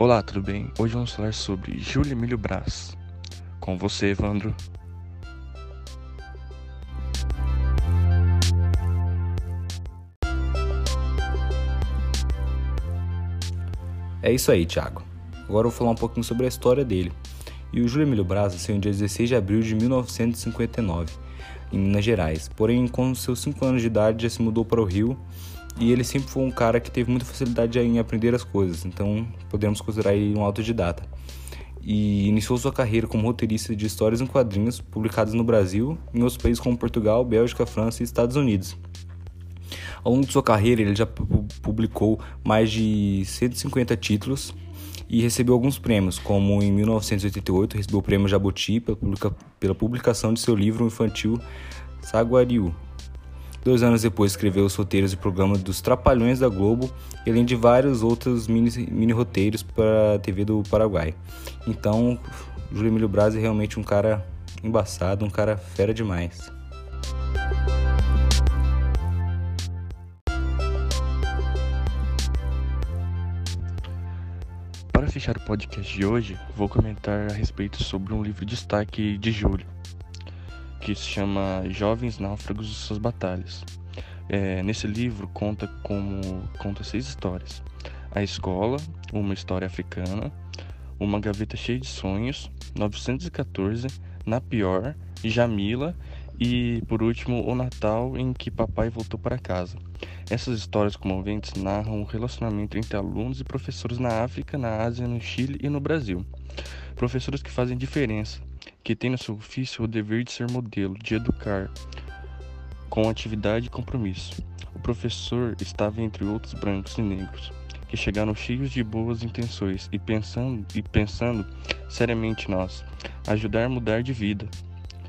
Olá, tudo bem? Hoje vamos falar sobre Júlio Emílio Brás. Com você, Evandro. É isso aí, Thiago. Agora eu vou falar um pouquinho sobre a história dele. E o Júlio Emílio Braz nasceu no dia 16 de abril de 1959, em Minas Gerais. Porém, com seus 5 anos de idade, já se mudou para o Rio e ele sempre foi um cara que teve muita facilidade em aprender as coisas, então podemos considerar ele um autodidata. E iniciou sua carreira como roteirista de histórias em quadrinhos publicadas no Brasil, em outros países como Portugal, Bélgica, França e Estados Unidos. Ao longo de sua carreira, ele já publicou mais de 150 títulos e recebeu alguns prêmios, como em 1988 recebeu o prêmio Jabuti pela publicação de seu livro infantil Saguariu, Dois anos depois escreveu os roteiros e programa dos Trapalhões da Globo, além de vários outros mini, mini roteiros para a TV do Paraguai. Então, Júlio Emílio Braz é realmente um cara embaçado, um cara fera demais. Para fechar o podcast de hoje, vou comentar a respeito sobre um livro de destaque de Júlio que se chama Jovens Náufragos e Suas Batalhas. É, nesse livro conta como conta seis histórias: a escola, uma história africana, uma gaveta cheia de sonhos, 914, na pior, Jamila e por último o Natal em que papai voltou para casa. Essas histórias comoventes narram o relacionamento entre alunos e professores na África, na Ásia, no Chile e no Brasil. Professores que fazem diferença, que tem no seu ofício o dever de ser modelo, de educar, com atividade e compromisso. O professor estava entre outros brancos e negros, que chegaram cheios de boas intenções e pensando, e pensando seriamente nós, ajudar a mudar de vida.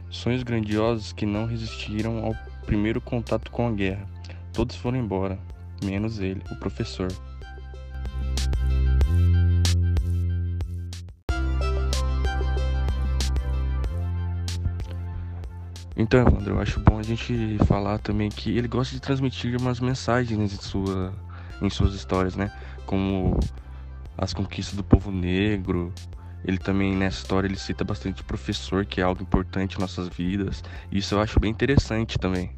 Sonhos grandiosos que não resistiram ao primeiro contato com a guerra. Todos foram embora, menos ele, o professor. Então, Evandro, eu acho bom a gente falar também que ele gosta de transmitir umas mensagens em, sua, em suas histórias, né? Como as conquistas do povo negro. Ele também, nessa história, ele cita bastante professor, que é algo importante em nossas vidas. Isso eu acho bem interessante também.